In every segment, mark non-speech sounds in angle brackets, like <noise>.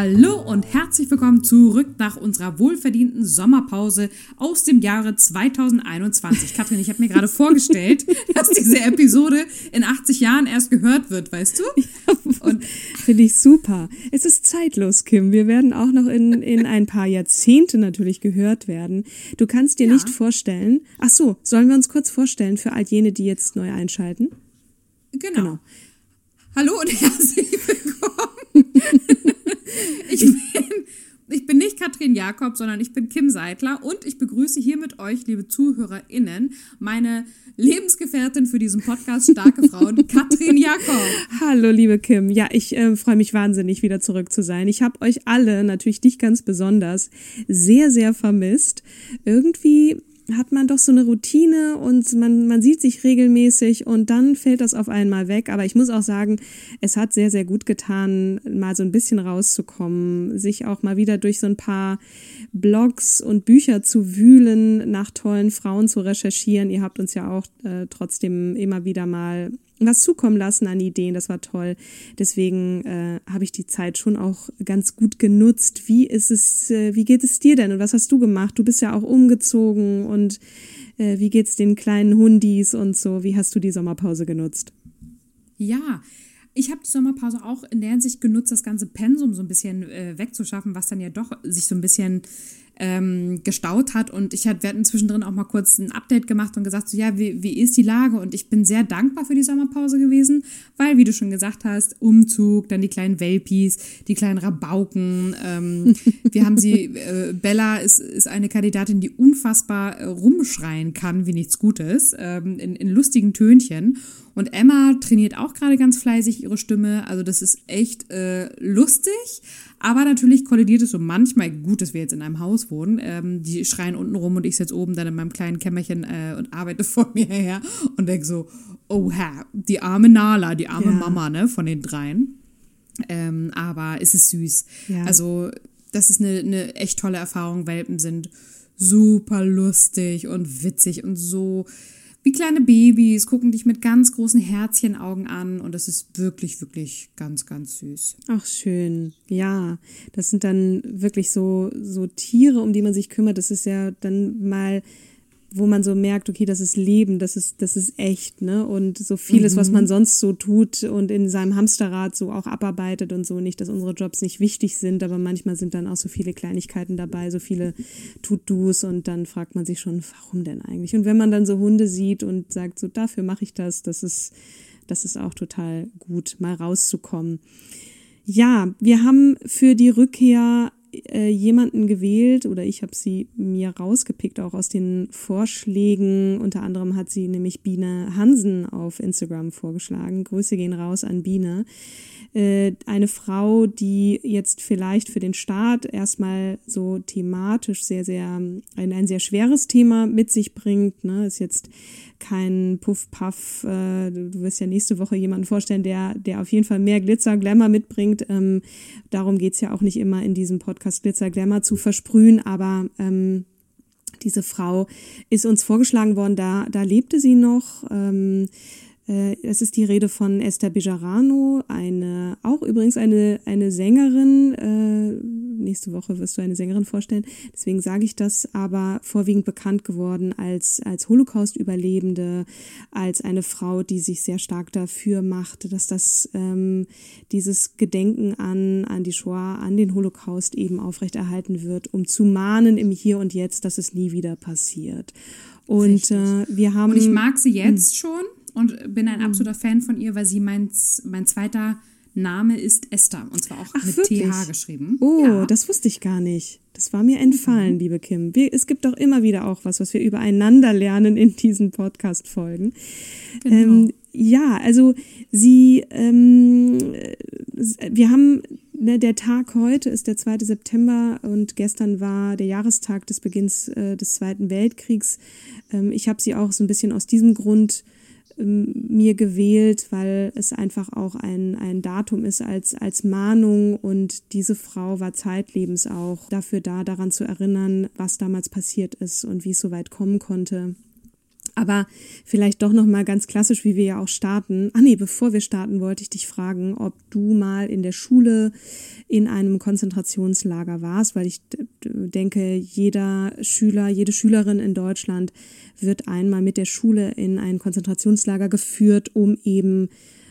Hallo und herzlich willkommen zurück nach unserer wohlverdienten Sommerpause aus dem Jahre 2021. Katrin, ich habe mir gerade vorgestellt, <laughs> dass diese Episode in 80 Jahren erst gehört wird, weißt du? Und finde ich super. Es ist zeitlos, Kim. Wir werden auch noch in, in ein paar Jahrzehnte natürlich gehört werden. Du kannst dir ja. nicht vorstellen. Ach so, sollen wir uns kurz vorstellen für all jene, die jetzt neu einschalten? Genau. genau. Hallo und <laughs> herzlich willkommen. Ich bin, <laughs> ich bin nicht Katrin Jakob, sondern ich bin Kim Seidler und ich begrüße hier mit euch, liebe ZuhörerInnen, meine Lebensgefährtin für diesen Podcast Starke Frauen, <laughs> Katrin Jakob. Hallo, liebe Kim. Ja, ich äh, freue mich wahnsinnig, wieder zurück zu sein. Ich habe euch alle, natürlich dich ganz besonders, sehr, sehr vermisst. Irgendwie hat man doch so eine Routine und man, man sieht sich regelmäßig und dann fällt das auf einmal weg. Aber ich muss auch sagen, es hat sehr, sehr gut getan, mal so ein bisschen rauszukommen, sich auch mal wieder durch so ein paar Blogs und Bücher zu wühlen, nach tollen Frauen zu recherchieren. Ihr habt uns ja auch äh, trotzdem immer wieder mal was zukommen lassen an Ideen. Das war toll. Deswegen äh, habe ich die Zeit schon auch ganz gut genutzt. Wie ist es, äh, wie geht es dir denn und was hast du gemacht? Du bist ja auch umgezogen und äh, wie geht's den kleinen Hundis und so? Wie hast du die Sommerpause genutzt? Ja, ich habe die Sommerpause auch in der Hinsicht genutzt, das ganze Pensum so ein bisschen äh, wegzuschaffen, was dann ja doch sich so ein bisschen ähm, gestaut hat. Und ich hatte, wir hatten zwischendrin auch mal kurz ein Update gemacht und gesagt, so ja, wie, wie ist die Lage? Und ich bin sehr dankbar für die Sommerpause gewesen, weil, wie du schon gesagt hast, Umzug, dann die kleinen Welpis, die kleinen Rabauken. Ähm, <laughs> wir haben sie, äh, Bella ist, ist eine Kandidatin, die unfassbar äh, rumschreien kann, wie nichts Gutes, ähm, in, in lustigen Tönchen. Und Emma trainiert auch gerade ganz fleißig ihre Stimme. Also das ist echt äh, lustig. Aber natürlich kollidiert es so manchmal. Gut, dass wir jetzt in einem Haus wohnen. Ähm, die schreien unten rum und ich sitze oben dann in meinem kleinen Kämmerchen äh, und arbeite <laughs> vor mir her und denke so, oh Herr, die arme Nala, die arme ja. Mama, ne, von den dreien. Ähm, aber es ist süß. Ja. Also, das ist eine, eine echt tolle Erfahrung. Welpen sind super lustig und witzig und so wie kleine Babys, gucken dich mit ganz großen Herzchenaugen an und das ist wirklich, wirklich ganz, ganz süß. Ach, schön. Ja, das sind dann wirklich so, so Tiere, um die man sich kümmert. Das ist ja dann mal wo man so merkt, okay, das ist Leben, das ist, das ist echt, ne? Und so vieles, mhm. was man sonst so tut und in seinem Hamsterrad so auch abarbeitet und so, nicht, dass unsere Jobs nicht wichtig sind, aber manchmal sind dann auch so viele Kleinigkeiten dabei, so viele Tut-Dos und dann fragt man sich schon, warum denn eigentlich? Und wenn man dann so Hunde sieht und sagt, so dafür mache ich das, das ist, das ist auch total gut, mal rauszukommen. Ja, wir haben für die Rückkehr äh, jemanden gewählt oder ich habe sie mir rausgepickt, auch aus den Vorschlägen. Unter anderem hat sie nämlich Biene Hansen auf Instagram vorgeschlagen. Grüße gehen raus an Biene. Äh, eine Frau, die jetzt vielleicht für den Staat erstmal so thematisch sehr, sehr, ein, ein sehr schweres Thema mit sich bringt. Ne? Ist jetzt kein Puff-Puff. Äh, du wirst ja nächste Woche jemanden vorstellen, der, der auf jeden Fall mehr Glitzer, Glamour mitbringt. Ähm, darum geht's ja auch nicht immer in diesem Podcast Glitzer, Glamour zu versprühen, aber ähm, diese Frau ist uns vorgeschlagen worden, da, da lebte sie noch. Ähm, äh, es ist die Rede von Esther Bejarano, eine, auch übrigens eine, eine Sängerin, äh, nächste Woche wirst du eine Sängerin vorstellen. Deswegen sage ich das, aber vorwiegend bekannt geworden als, als Holocaust-Überlebende, als eine Frau, die sich sehr stark dafür macht, dass das ähm, dieses Gedenken an, an die Shoah, an den Holocaust eben aufrechterhalten wird, um zu mahnen im Hier und Jetzt, dass es nie wieder passiert. Und äh, wir haben. Und ich mag sie jetzt schon und bin ein absoluter Fan von ihr, weil sie mein, mein zweiter Name ist Esther und zwar auch Ach, mit wirklich? TH geschrieben. Oh, ja. das wusste ich gar nicht. Das war mir entfallen, liebe Kim. Wir, es gibt doch immer wieder auch was, was wir übereinander lernen in diesen Podcast-Folgen. Ähm, ja, also sie, ähm, wir haben, ne, der Tag heute ist der 2. September und gestern war der Jahrestag des Beginns äh, des Zweiten Weltkriegs. Ähm, ich habe sie auch so ein bisschen aus diesem Grund ähm, mir gewählt, weil es einfach auch ein, ein Datum ist als, als Mahnung und diese Frau war zeitlebens auch dafür da, daran zu erinnern, was damals passiert ist und wie es so weit kommen konnte. Aber vielleicht doch noch mal ganz klassisch, wie wir ja auch starten. Ah nee, bevor wir starten, wollte ich dich fragen, ob du mal in der Schule in einem Konzentrationslager warst, weil ich denke, jeder Schüler, jede Schülerin in Deutschland wird einmal mit der Schule in ein Konzentrationslager geführt, um eben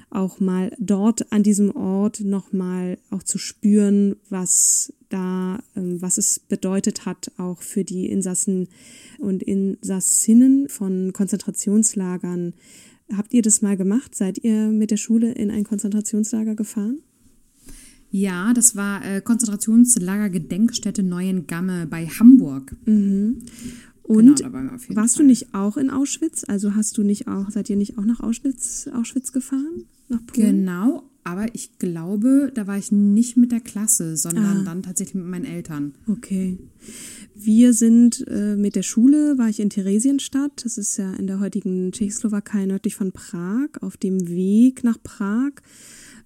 auch mal dort an diesem Ort noch mal auch zu spüren, was da, ähm, was es bedeutet hat, auch für die Insassen und Insassinnen von Konzentrationslagern. Habt ihr das mal gemacht? Seid ihr mit der Schule in ein Konzentrationslager gefahren? Ja, das war äh, Konzentrationslager Gedenkstätte Neuengamme bei Hamburg. Und Genau, auf jeden warst Fall. du nicht auch in Auschwitz? Also hast du nicht auch, seid ihr nicht auch nach Auschwitz, Auschwitz gefahren? Nach Polen? Genau, aber ich glaube, da war ich nicht mit der Klasse, Ah. sondern dann tatsächlich mit meinen Eltern. Okay. Wir sind äh, mit der Schule, war ich in Theresienstadt, das ist ja in der heutigen Tschechoslowakei nördlich von Prag, auf dem Weg nach Prag.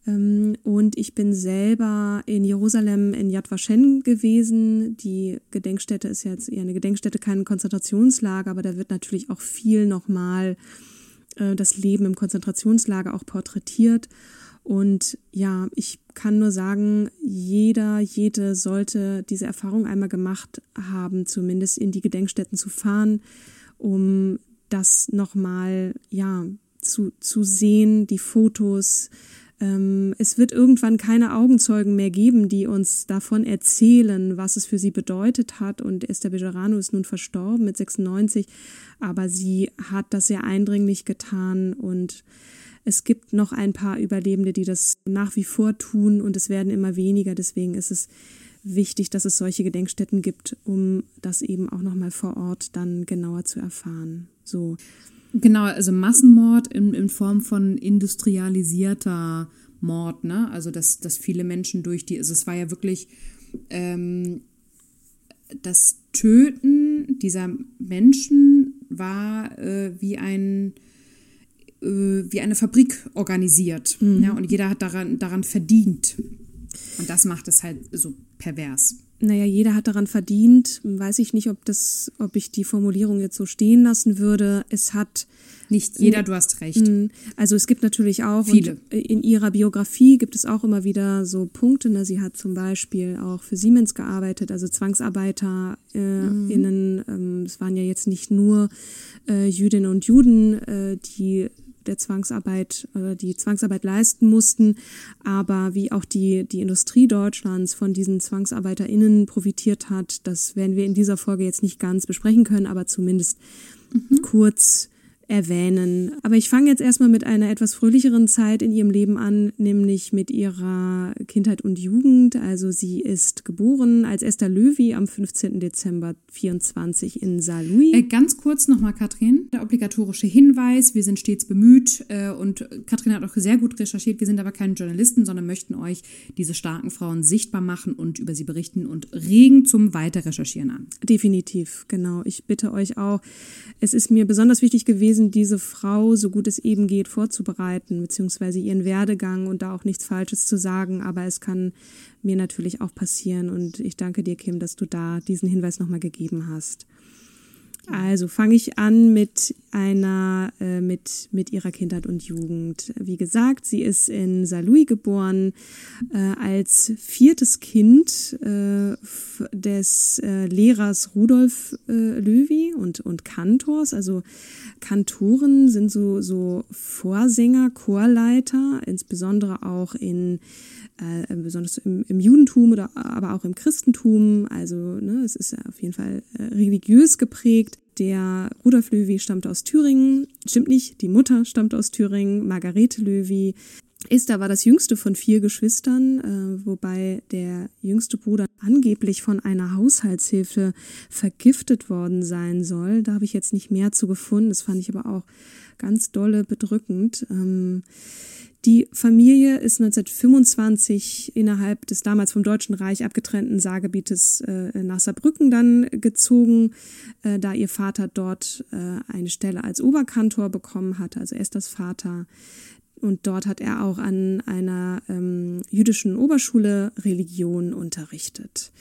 Ähm, und ich bin selber in Jerusalem in Yad Vashem gewesen. Die Gedenkstätte ist jetzt eher eine Gedenkstätte, kein Konzentrationslager, aber da wird natürlich auch viel nochmal äh, das Leben im Konzentrationslager auch porträtiert. Und ja, ich kann nur sagen, jeder, jede sollte diese Erfahrung einmal gemacht haben, zumindest in die Gedenkstätten zu fahren, um das nochmal, ja, zu, zu sehen, die Fotos. Ähm, es wird irgendwann keine Augenzeugen mehr geben, die uns davon erzählen, was es für sie bedeutet hat. Und Esther Bejarano ist nun verstorben mit 96, aber sie hat das sehr eindringlich getan und es gibt noch ein paar Überlebende, die das nach wie vor tun und es werden immer weniger. Deswegen ist es wichtig, dass es solche Gedenkstätten gibt, um das eben auch nochmal vor Ort dann genauer zu erfahren. So. Genau, also Massenmord in, in Form von industrialisierter Mord, ne? Also dass, dass viele Menschen durch die, also es war ja wirklich ähm, das Töten dieser Menschen war äh, wie ein äh, wie eine Fabrik organisiert. Ja, und jeder hat daran, daran verdient. Und das macht es halt so pervers. Naja, jeder hat daran verdient. Weiß ich nicht, ob das, ob ich die Formulierung jetzt so stehen lassen würde. Es hat Nicht jeder, du hast recht. Also es gibt natürlich auch Viele. Und in ihrer Biografie gibt es auch immer wieder so Punkte. Ne? Sie hat zum Beispiel auch für Siemens gearbeitet, also Zwangsarbeiter äh, innen. Ähm, es waren ja jetzt nicht nur äh, Jüdinnen und Juden, äh, die der Zwangsarbeit, äh, die Zwangsarbeit leisten mussten, aber wie auch die, die Industrie Deutschlands von diesen ZwangsarbeiterInnen profitiert hat, das werden wir in dieser Folge jetzt nicht ganz besprechen können, aber zumindest kurz erwähnen. Aber ich fange jetzt erstmal mit einer etwas fröhlicheren Zeit in ihrem Leben an, nämlich mit ihrer Kindheit und Jugend. Also sie ist geboren als Esther Löwy am 15. Dezember 24 in Saarlouis. Äh, ganz kurz nochmal, Katrin, der obligatorische Hinweis, wir sind stets bemüht äh, und Katrin hat auch sehr gut recherchiert, wir sind aber keine Journalisten, sondern möchten euch diese starken Frauen sichtbar machen und über sie berichten und regen zum Weiterrecherchieren an. Definitiv, genau. Ich bitte euch auch. Es ist mir besonders wichtig gewesen, diese Frau, so gut es eben geht, vorzubereiten, beziehungsweise ihren Werdegang und da auch nichts Falsches zu sagen. Aber es kann mir natürlich auch passieren. Und ich danke dir, Kim, dass du da diesen Hinweis nochmal gegeben hast. Also fange ich an mit einer, äh, mit, mit ihrer Kindheit und Jugend. Wie gesagt, sie ist in Saarlouis geboren, äh, als viertes Kind äh, des äh, Lehrers Rudolf äh, Löwy und, und Kantors. Also Kantoren sind so, so Vorsänger, Chorleiter, insbesondere auch in äh, besonders im, im, Judentum oder aber auch im Christentum. Also ne, es ist auf jeden Fall äh, religiös geprägt. Der Rudolf Löwy stammt aus Thüringen. Stimmt nicht, die Mutter stammt aus Thüringen, Margarete Löwy. Esther war das jüngste von vier Geschwistern, äh, wobei der jüngste Bruder angeblich von einer Haushaltshilfe vergiftet worden sein soll. Da habe ich jetzt nicht mehr zu gefunden. Das fand ich aber auch ganz dolle bedrückend. Ähm, die Familie ist 1925 innerhalb des damals vom Deutschen Reich abgetrennten Saargebietes äh, nach Saarbrücken dann gezogen, äh, da ihr Vater dort äh, eine Stelle als Oberkantor bekommen hatte, also Esthers Vater. Und dort hat er auch an einer ähm, jüdischen Oberschule Religion unterrichtet.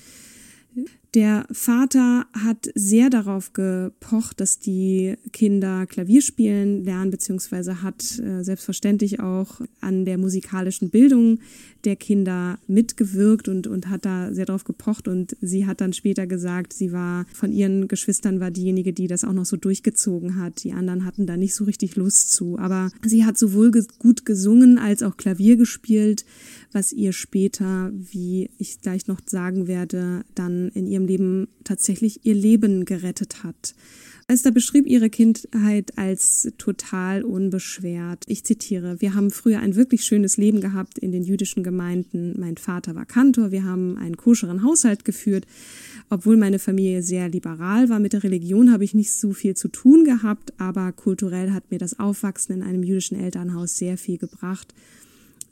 Der Vater hat sehr darauf gepocht, dass die Kinder Klavier spielen lernen, beziehungsweise hat äh, selbstverständlich auch an der musikalischen Bildung der Kinder mitgewirkt und, und hat da sehr darauf gepocht. Und sie hat dann später gesagt, sie war von ihren Geschwistern war diejenige, die das auch noch so durchgezogen hat. Die anderen hatten da nicht so richtig Lust zu. Aber sie hat sowohl gut gesungen als auch Klavier gespielt was ihr später, wie ich gleich noch sagen werde, dann in ihrem Leben tatsächlich ihr Leben gerettet hat. Esther beschrieb ihre Kindheit als total unbeschwert. Ich zitiere, wir haben früher ein wirklich schönes Leben gehabt in den jüdischen Gemeinden. Mein Vater war Kantor, wir haben einen koscheren Haushalt geführt. Obwohl meine Familie sehr liberal war mit der Religion, habe ich nicht so viel zu tun gehabt, aber kulturell hat mir das Aufwachsen in einem jüdischen Elternhaus sehr viel gebracht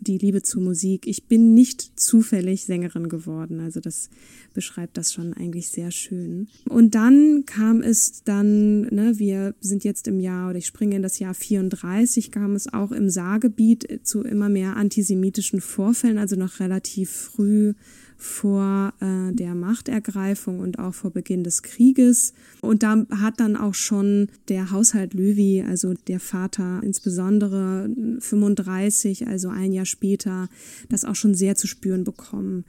die Liebe zur Musik. Ich bin nicht zufällig Sängerin geworden. Also das beschreibt das schon eigentlich sehr schön. Und dann kam es dann, ne, wir sind jetzt im Jahr, oder ich springe in das Jahr 34, kam es auch im Saargebiet zu immer mehr antisemitischen Vorfällen, also noch relativ früh vor äh, der Machtergreifung und auch vor Beginn des Krieges. Und da hat dann auch schon der Haushalt Löwy, also der Vater insbesondere 35, also ein Jahr später, das auch schon sehr zu spüren bekommen.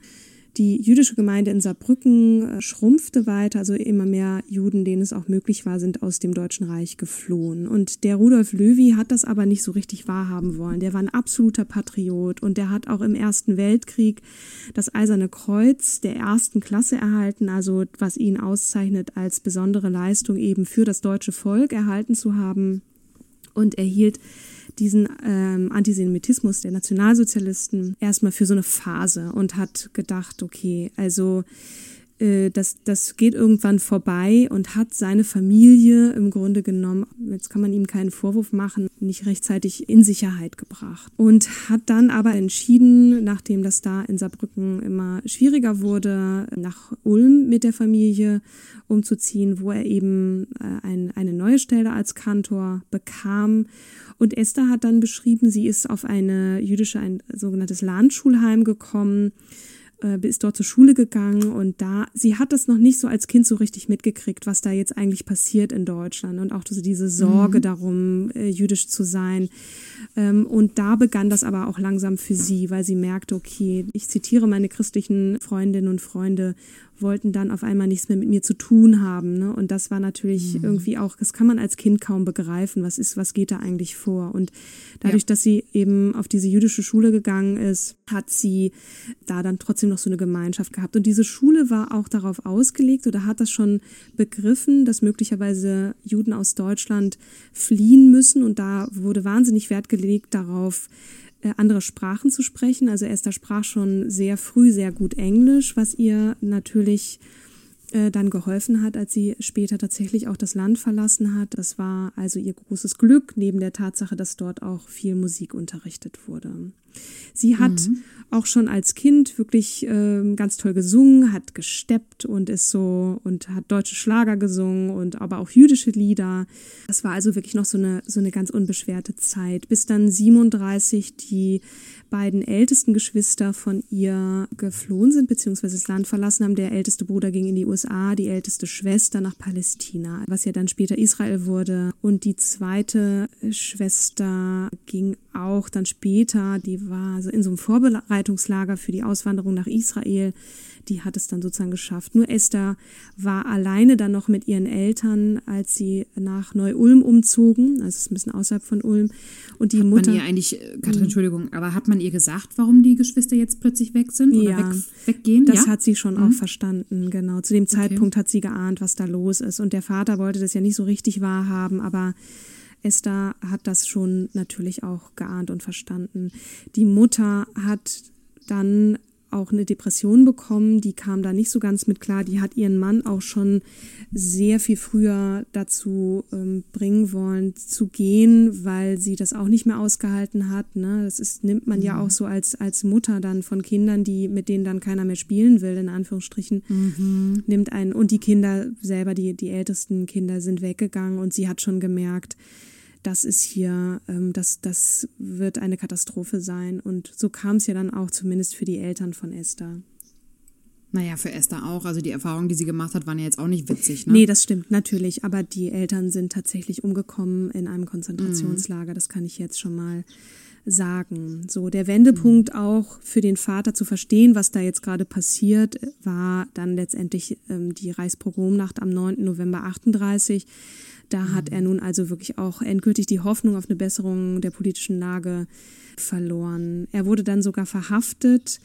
Die jüdische Gemeinde in Saarbrücken äh, schrumpfte weiter, also immer mehr Juden, denen es auch möglich war, sind aus dem Deutschen Reich geflohen. Und der Rudolf Löwy hat das aber nicht so richtig wahrhaben wollen. Der war ein absoluter Patriot und der hat auch im Ersten Weltkrieg das Eiserne Kreuz der ersten Klasse erhalten, also was ihn auszeichnet als besondere Leistung eben für das deutsche Volk erhalten zu haben und erhielt diesen ähm, Antisemitismus der Nationalsozialisten erstmal für so eine Phase und hat gedacht, okay, also äh, das, das geht irgendwann vorbei und hat seine Familie im Grunde genommen, jetzt kann man ihm keinen Vorwurf machen, nicht rechtzeitig in Sicherheit gebracht. Und hat dann aber entschieden, nachdem das da in Saarbrücken immer schwieriger wurde, nach Ulm mit der Familie umzuziehen, wo er eben äh, ein, eine neue Stelle als Kantor bekam. Und Esther hat dann beschrieben, sie ist auf eine jüdische, ein sogenanntes Landschulheim gekommen ist dort zur Schule gegangen und da, sie hat das noch nicht so als Kind so richtig mitgekriegt, was da jetzt eigentlich passiert in Deutschland und auch so diese Sorge mhm. darum, äh, jüdisch zu sein. Ähm, und da begann das aber auch langsam für sie, weil sie merkte, okay, ich zitiere meine christlichen Freundinnen und Freunde wollten dann auf einmal nichts mehr mit mir zu tun haben. Ne? Und das war natürlich mhm. irgendwie auch, das kann man als Kind kaum begreifen, was ist, was geht da eigentlich vor. Und dadurch, ja. dass sie eben auf diese jüdische Schule gegangen ist, hat sie da dann trotzdem noch so eine Gemeinschaft gehabt. Und diese Schule war auch darauf ausgelegt oder hat das schon begriffen, dass möglicherweise Juden aus Deutschland fliehen müssen. Und da wurde wahnsinnig Wert gelegt darauf, andere Sprachen zu sprechen. Also Esther sprach schon sehr früh sehr gut Englisch, was ihr natürlich äh, dann geholfen hat, als sie später tatsächlich auch das Land verlassen hat. Das war also ihr großes Glück, neben der Tatsache, dass dort auch viel Musik unterrichtet wurde. Sie hat mhm. auch schon als Kind wirklich äh, ganz toll gesungen, hat gesteppt und ist so und hat deutsche Schlager gesungen und aber auch jüdische Lieder. Das war also wirklich noch so eine so eine ganz unbeschwerte Zeit, bis dann 37 die beiden ältesten Geschwister von ihr geflohen sind beziehungsweise das Land verlassen haben. Der älteste Bruder ging in die USA USA, die älteste Schwester nach Palästina, was ja dann später Israel wurde. Und die zweite Schwester ging auch dann später, die war so in so einem Vorbereitungslager für die Auswanderung nach Israel die hat es dann sozusagen geschafft. Nur Esther war alleine dann noch mit ihren Eltern, als sie nach Neu-Ulm umzogen. Also es ist ein bisschen außerhalb von Ulm. Und die hat Mutter. Man ihr eigentlich, äh, Katrin, Entschuldigung, aber hat man ihr gesagt, warum die Geschwister jetzt plötzlich weg sind oder ja, weg, weggehen? Das ja? hat sie schon mhm. auch verstanden, genau. Zu dem Zeitpunkt okay. hat sie geahnt, was da los ist. Und der Vater wollte das ja nicht so richtig wahrhaben, aber Esther hat das schon natürlich auch geahnt und verstanden. Die Mutter hat dann auch eine Depression bekommen, die kam da nicht so ganz mit klar. Die hat ihren Mann auch schon sehr viel früher dazu ähm, bringen wollen, zu gehen, weil sie das auch nicht mehr ausgehalten hat. Ne? Das ist, nimmt man mhm. ja auch so als, als Mutter dann von Kindern, die, mit denen dann keiner mehr spielen will, in Anführungsstrichen, mhm. nimmt einen, und die Kinder selber, die, die ältesten Kinder sind weggegangen und sie hat schon gemerkt, das ist hier, ähm, das, das wird eine Katastrophe sein. Und so kam es ja dann auch zumindest für die Eltern von Esther. Naja, für Esther auch. Also die Erfahrungen, die sie gemacht hat, waren ja jetzt auch nicht witzig. Ne? Nee, das stimmt natürlich. Aber die Eltern sind tatsächlich umgekommen in einem Konzentrationslager. Mhm. Das kann ich jetzt schon mal sagen. So, der Wendepunkt mhm. auch für den Vater zu verstehen, was da jetzt gerade passiert, war dann letztendlich ähm, die Reichspogromnacht am 9. November 38 da hat er nun also wirklich auch endgültig die Hoffnung auf eine Besserung der politischen Lage verloren. Er wurde dann sogar verhaftet,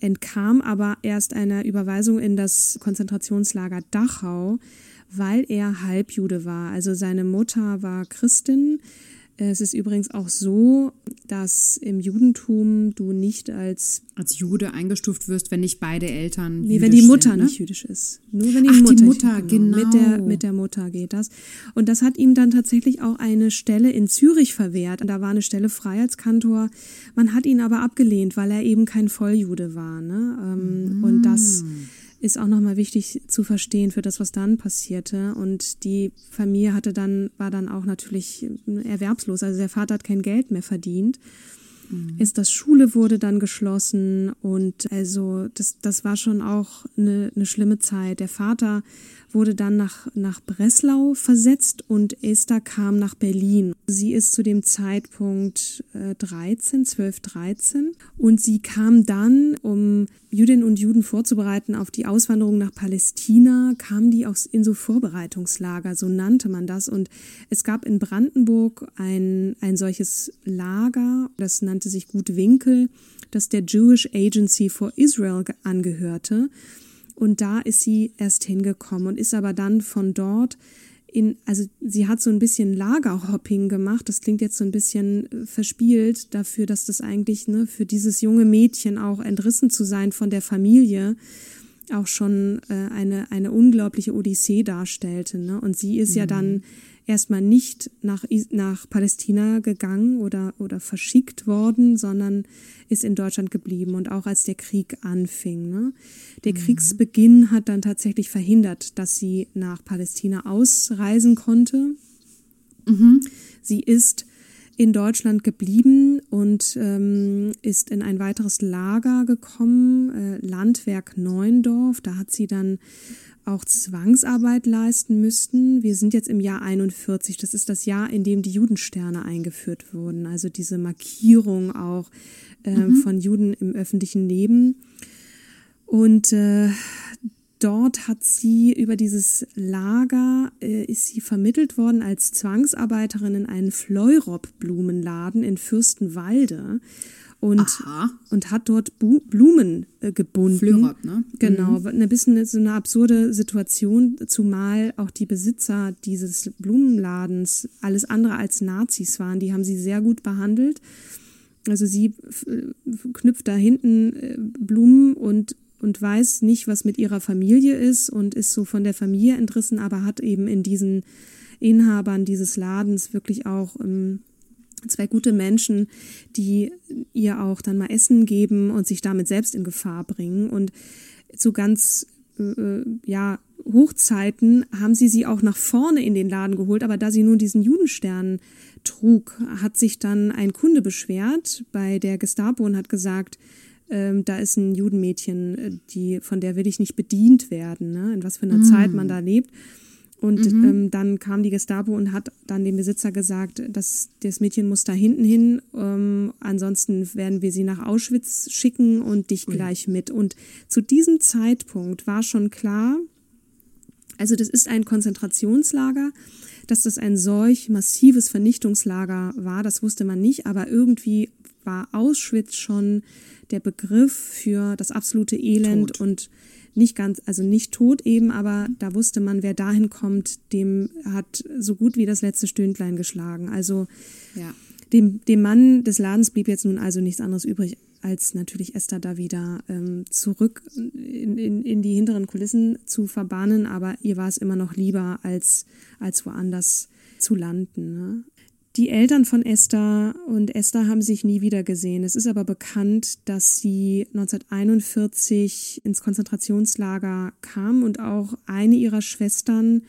entkam aber erst einer Überweisung in das Konzentrationslager Dachau, weil er Halbjude war. Also seine Mutter war Christin, es ist übrigens auch so, dass im Judentum du nicht als als Jude eingestuft wirst, wenn nicht beide Eltern Nee, wenn die Mutter sind, ne? nicht jüdisch ist. Nur wenn die Ach, Mutter, die Mutter genau, genau. Mit der, mit der Mutter geht das. Und das hat ihm dann tatsächlich auch eine Stelle in Zürich verwehrt. Und da war eine Stelle frei als Kantor. Man hat ihn aber abgelehnt, weil er eben kein Volljude war. Ne? Mm. Und das ist auch nochmal wichtig zu verstehen für das, was dann passierte. Und die Familie hatte dann, war dann auch natürlich erwerbslos. Also der Vater hat kein Geld mehr verdient. Mhm. Ist das Schule wurde dann geschlossen und also das, das war schon auch eine, eine schlimme Zeit. Der Vater wurde dann nach, nach Breslau versetzt und Esther kam nach Berlin. Sie ist zu dem Zeitpunkt äh, 13, 12, 13 und sie kam dann, um Jüdinnen und Juden vorzubereiten auf die Auswanderung nach Palästina, kam die aus, in so Vorbereitungslager, so nannte man das. Und es gab in Brandenburg ein, ein solches Lager, das nannte sich Gut Winkel, das der Jewish Agency for Israel angehörte. Und da ist sie erst hingekommen und ist aber dann von dort in, also sie hat so ein bisschen Lagerhopping gemacht. Das klingt jetzt so ein bisschen äh, verspielt dafür, dass das eigentlich ne, für dieses junge Mädchen auch entrissen zu sein von der Familie auch schon äh, eine, eine unglaubliche Odyssee darstellte. Ne? Und sie ist mhm. ja dann erstmal nicht nach, nach Palästina gegangen oder, oder verschickt worden, sondern ist in Deutschland geblieben und auch als der Krieg anfing. Ne? Der mhm. Kriegsbeginn hat dann tatsächlich verhindert, dass sie nach Palästina ausreisen konnte. Mhm. Sie ist in Deutschland geblieben und ähm, ist in ein weiteres Lager gekommen, äh, Landwerk Neuendorf. Da hat sie dann auch Zwangsarbeit leisten müssten. Wir sind jetzt im Jahr 41. Das ist das Jahr, in dem die Judensterne eingeführt wurden. Also diese Markierung auch äh, mhm. von Juden im öffentlichen Leben. Und äh, dort hat sie über dieses Lager, äh, ist sie vermittelt worden als Zwangsarbeiterin in einen Fleurop-Blumenladen in Fürstenwalde und, und hat dort Bu Blumen äh, gebunden. Flörop, ne? Genau, mhm. ein bisschen so eine absurde Situation, zumal auch die Besitzer dieses Blumenladens alles andere als Nazis waren. Die haben sie sehr gut behandelt. Also sie knüpft da hinten äh, Blumen und und weiß nicht, was mit ihrer Familie ist und ist so von der Familie entrissen, aber hat eben in diesen Inhabern dieses Ladens wirklich auch ähm, zwei gute Menschen, die ihr auch dann mal Essen geben und sich damit selbst in Gefahr bringen. Und zu ganz äh, ja, Hochzeiten haben sie sie auch nach vorne in den Laden geholt, aber da sie nun diesen Judenstern trug, hat sich dann ein Kunde beschwert bei der Gestapo und hat gesagt, ähm, da ist ein Judenmädchen, äh, die, von der will ich nicht bedient werden, ne? in was für einer mm. Zeit man da lebt. Und mhm. ähm, dann kam die Gestapo und hat dann dem Besitzer gesagt, dass das Mädchen muss da hinten hin, ähm, ansonsten werden wir sie nach Auschwitz schicken und dich mhm. gleich mit. Und zu diesem Zeitpunkt war schon klar, also das ist ein Konzentrationslager, dass das ein solch massives Vernichtungslager war, das wusste man nicht, aber irgendwie war Auschwitz schon der Begriff für das absolute Elend Tod. und nicht ganz, also nicht tot eben, aber da wusste man, wer dahin kommt, dem hat so gut wie das letzte Stündlein geschlagen. Also ja. dem, dem Mann des Ladens blieb jetzt nun also nichts anderes übrig, als natürlich Esther da wieder ähm, zurück in, in, in die hinteren Kulissen zu verbannen, aber ihr war es immer noch lieber, als, als woanders zu landen. Ne? Die Eltern von Esther und Esther haben sich nie wieder gesehen. Es ist aber bekannt, dass sie 1941 ins Konzentrationslager kam und auch eine ihrer Schwestern,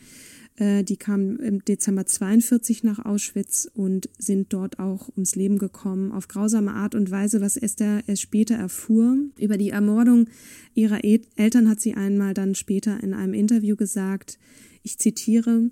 äh, die kam im Dezember 42 nach Auschwitz und sind dort auch ums Leben gekommen auf grausame Art und Weise, was Esther erst später erfuhr. Über die Ermordung ihrer Eltern hat sie einmal dann später in einem Interview gesagt, ich zitiere,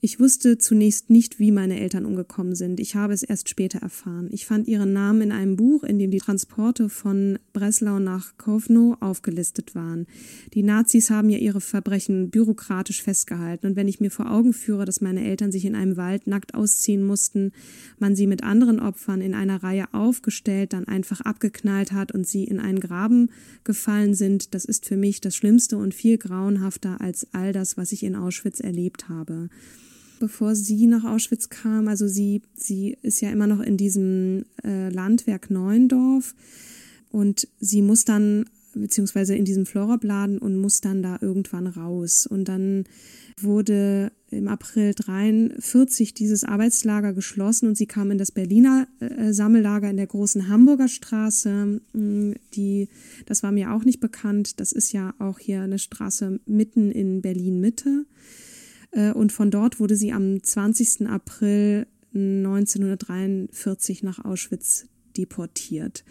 ich wusste zunächst nicht, wie meine Eltern umgekommen sind. Ich habe es erst später erfahren. Ich fand ihren Namen in einem Buch, in dem die Transporte von Breslau nach Kovno aufgelistet waren. Die Nazis haben ja ihre Verbrechen bürokratisch festgehalten. Und wenn ich mir vor Augen führe, dass meine Eltern sich in einem Wald nackt ausziehen mussten, man sie mit anderen Opfern in einer Reihe aufgestellt, dann einfach abgeknallt hat und sie in einen Graben gefallen sind, das ist für mich das Schlimmste und viel grauenhafter als all das, was ich in Auschwitz erlebt habe bevor sie nach Auschwitz kam. Also sie, sie ist ja immer noch in diesem äh, Landwerk Neuendorf und sie muss dann, beziehungsweise in diesem Florabladen und muss dann da irgendwann raus. Und dann wurde im April 43 dieses Arbeitslager geschlossen und sie kam in das Berliner äh, Sammellager in der großen Hamburger Straße. Mm, die, das war mir auch nicht bekannt. Das ist ja auch hier eine Straße mitten in Berlin Mitte. Äh, und von dort wurde sie am 20. April 1943 nach Auschwitz deportiert.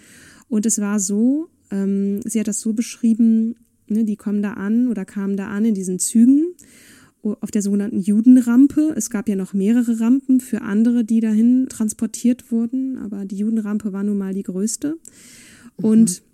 Und es war so, ähm, sie hat das so beschrieben, ne, die kommen da an oder kamen da an in diesen Zügen auf der sogenannten Judenrampe. Es gab ja noch mehrere Rampen für andere, die dahin transportiert wurden, aber die Judenrampe war nun mal die größte. Und äh,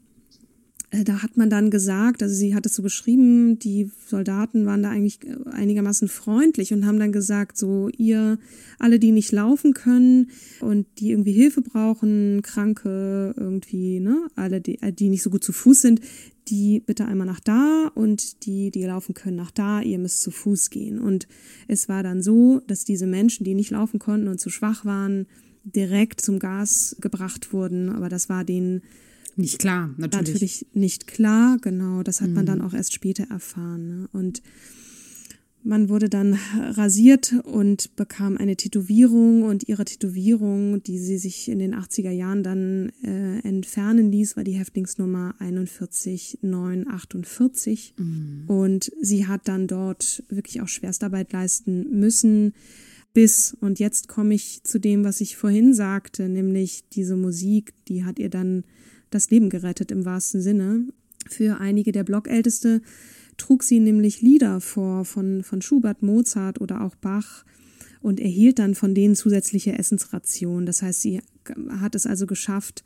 da hat man dann gesagt, also sie hat es so beschrieben, die Soldaten waren da eigentlich äh, einigermaßen freundlich und haben dann gesagt, so ihr alle, die nicht laufen können und die irgendwie Hilfe brauchen, Kranke irgendwie, ne, alle, die, äh, die nicht so gut zu Fuß sind, die bitte einmal nach da und die, die laufen können, nach da, ihr müsst zu Fuß gehen. Und es war dann so, dass diese Menschen, die nicht laufen konnten und zu schwach waren, direkt zum Gas gebracht wurden, aber das war denen nicht klar, natürlich. Natürlich nicht klar, genau. Das hat mhm. man dann auch erst später erfahren. Ne? Und man wurde dann rasiert und bekam eine Tätowierung und ihre Tätowierung, die sie sich in den 80er Jahren dann äh, entfernen ließ, war die Häftlingsnummer 41948. Mhm. Und sie hat dann dort wirklich auch Schwerstarbeit leisten müssen bis, und jetzt komme ich zu dem, was ich vorhin sagte, nämlich diese Musik, die hat ihr dann das Leben gerettet im wahrsten Sinne. Für einige der Blockälteste trug sie nämlich Lieder vor von, von Schubert, Mozart oder auch Bach und erhielt dann von denen zusätzliche Essensration. Das heißt, sie hat es also geschafft,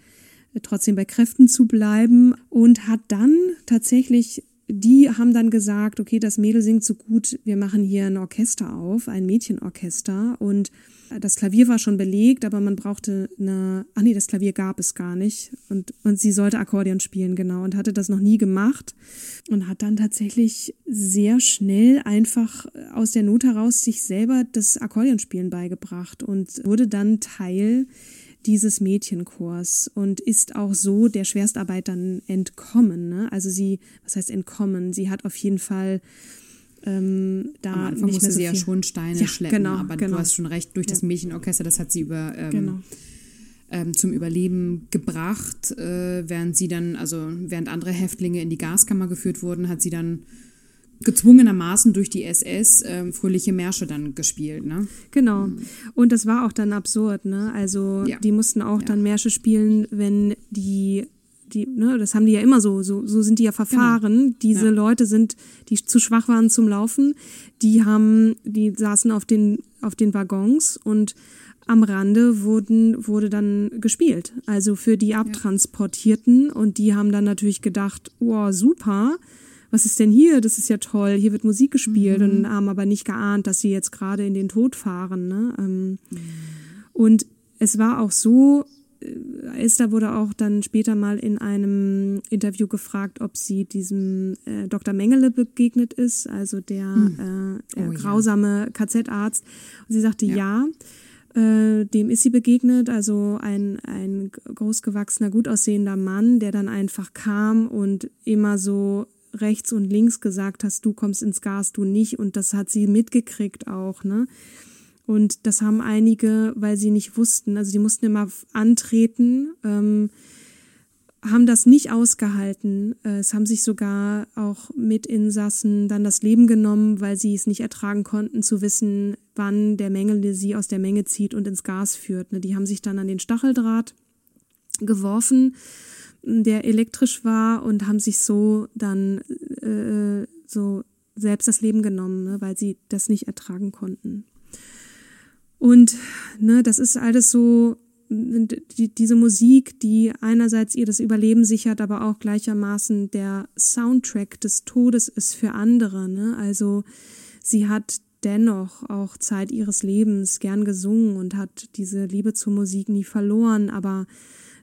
trotzdem bei Kräften zu bleiben und hat dann tatsächlich die haben dann gesagt, okay, das Mädel singt so gut, wir machen hier ein Orchester auf, ein Mädchenorchester. Und das Klavier war schon belegt, aber man brauchte eine, ach nee, das Klavier gab es gar nicht. Und, und sie sollte Akkordeon spielen, genau, und hatte das noch nie gemacht. Und hat dann tatsächlich sehr schnell einfach aus der Not heraus sich selber das Akkordeonspielen beigebracht und wurde dann Teil dieses Mädchenchors und ist auch so der Schwerstarbeit dann entkommen. Ne? Also sie, was heißt entkommen? Sie hat auf jeden Fall ähm, da Am Anfang musste so sie ja schon Steine ja, schleppen, genau, aber genau. du hast schon recht, durch das Mädchenorchester, das hat sie über ähm, genau. ähm, zum Überleben gebracht, äh, während sie dann, also während andere Häftlinge in die Gaskammer geführt wurden, hat sie dann gezwungenermaßen durch die SS äh, fröhliche Märsche dann gespielt, ne? Genau. Und das war auch dann absurd, ne? Also ja. die mussten auch ja. dann Märsche spielen, wenn die die, ne, das haben die ja immer so, so, so sind die ja verfahren. Genau. Diese ja. Leute sind, die zu schwach waren zum Laufen, die haben, die saßen auf den, auf den Waggons und am Rande wurden, wurde dann gespielt. Also für die Abtransportierten und die haben dann natürlich gedacht, oh, super, was ist denn hier? Das ist ja toll, hier wird Musik gespielt mhm. und haben aber nicht geahnt, dass sie jetzt gerade in den Tod fahren. Ne? Ähm, mhm. Und es war auch so, äh, Esther wurde auch dann später mal in einem Interview gefragt, ob sie diesem äh, Dr. Mengele begegnet ist, also der, hm. äh, der oh, grausame ja. KZ-Arzt. Und sie sagte ja. ja. Äh, dem ist sie begegnet, also ein, ein großgewachsener, gut aussehender Mann, der dann einfach kam und immer so rechts und links gesagt hast, du kommst ins Gas, du nicht. Und das hat sie mitgekriegt auch, ne? Und das haben einige, weil sie nicht wussten, also die mussten immer antreten, ähm, haben das nicht ausgehalten. Äh, es haben sich sogar auch Mitinsassen dann das Leben genommen, weil sie es nicht ertragen konnten, zu wissen, wann der Mengel sie aus der Menge zieht und ins Gas führt. Ne? Die haben sich dann an den Stacheldraht geworfen, der elektrisch war, und haben sich so dann äh, so selbst das Leben genommen, ne? weil sie das nicht ertragen konnten. Und ne, das ist alles so, die, diese Musik, die einerseits ihr das Überleben sichert, aber auch gleichermaßen der Soundtrack des Todes ist für andere. Ne? Also sie hat dennoch auch Zeit ihres Lebens gern gesungen und hat diese Liebe zur Musik nie verloren, aber